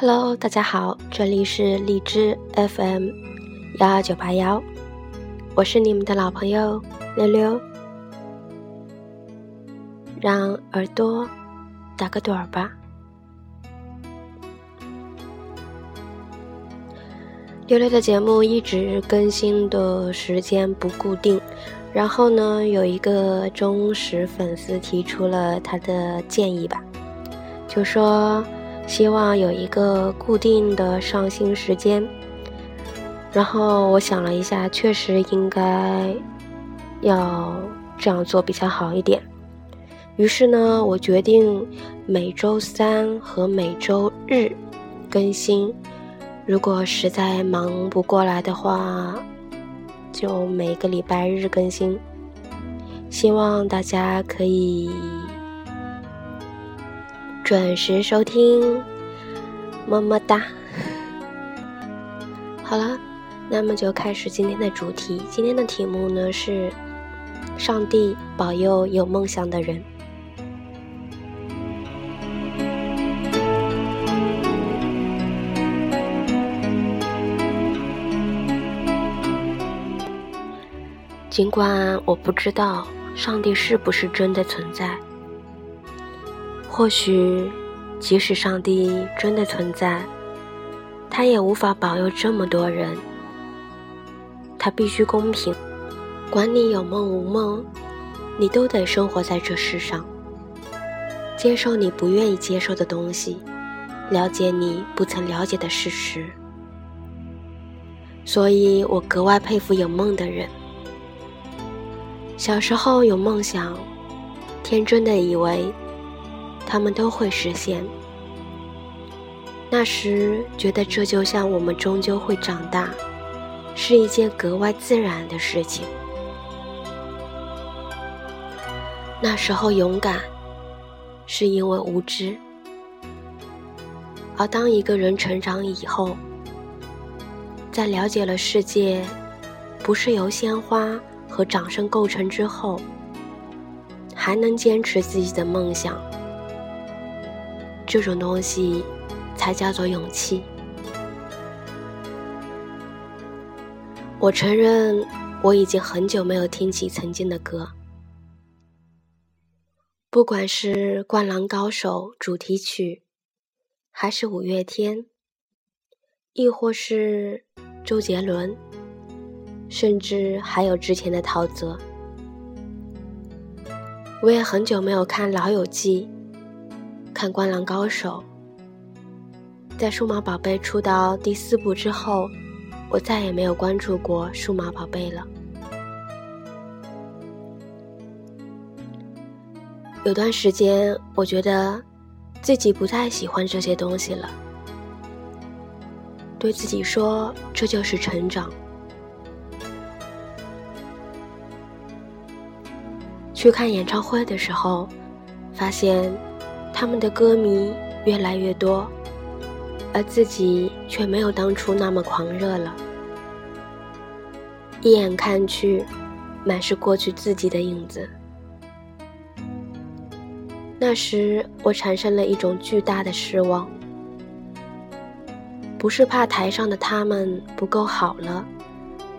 Hello，大家好，这里是荔枝 FM 幺二九八幺，我是你们的老朋友溜溜，让耳朵打个盹儿吧。溜溜的节目一直更新的时间不固定，然后呢，有一个忠实粉丝提出了他的建议吧，就说希望有一个固定的上新时间。然后我想了一下，确实应该要这样做比较好一点。于是呢，我决定每周三和每周日更新。如果实在忙不过来的话，就每个礼拜日更新。希望大家可以准时收听，么么哒。好了，那么就开始今天的主题。今天的题目呢是：上帝保佑有梦想的人。尽管我不知道上帝是不是真的存在，或许即使上帝真的存在，他也无法保佑这么多人。他必须公平，管你有梦无梦，你都得生活在这世上，接受你不愿意接受的东西，了解你不曾了解的事实。所以我格外佩服有梦的人。小时候有梦想，天真的以为他们都会实现。那时觉得这就像我们终究会长大，是一件格外自然的事情。那时候勇敢，是因为无知。而当一个人成长以后，在了解了世界不是由鲜花。和掌声构成之后，还能坚持自己的梦想，这种东西才叫做勇气。我承认，我已经很久没有听起曾经的歌，不管是《灌篮高手》主题曲，还是五月天，亦或是周杰伦。甚至还有之前的陶喆，我也很久没有看《老友记》，看《灌篮高手》。在数码宝贝出到第四部之后，我再也没有关注过数码宝贝了。有段时间，我觉得自己不太喜欢这些东西了，对自己说：“这就是成长。”去看演唱会的时候，发现他们的歌迷越来越多，而自己却没有当初那么狂热了。一眼看去，满是过去自己的影子。那时我产生了一种巨大的失望，不是怕台上的他们不够好了，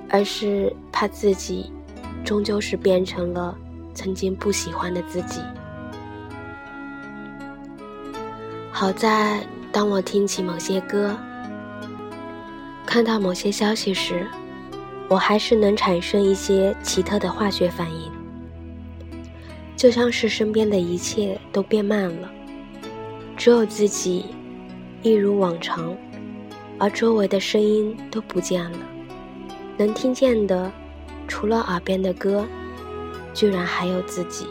而是怕自己终究是变成了。曾经不喜欢的自己，好在当我听起某些歌，看到某些消息时，我还是能产生一些奇特的化学反应，就像是身边的一切都变慢了，只有自己一如往常，而周围的声音都不见了，能听见的除了耳边的歌。居然还有自己，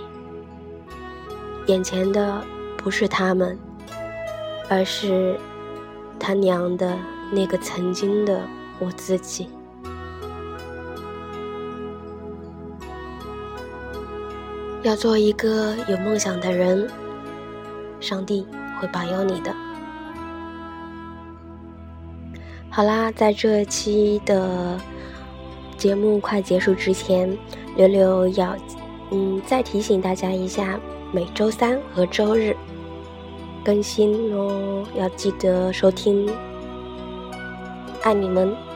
眼前的不是他们，而是他娘的那个曾经的我自己。要做一个有梦想的人，上帝会保佑你的。好啦，在这期的节目快结束之前。柳柳要，嗯，再提醒大家一下，每周三和周日更新哦，要记得收听，爱你们。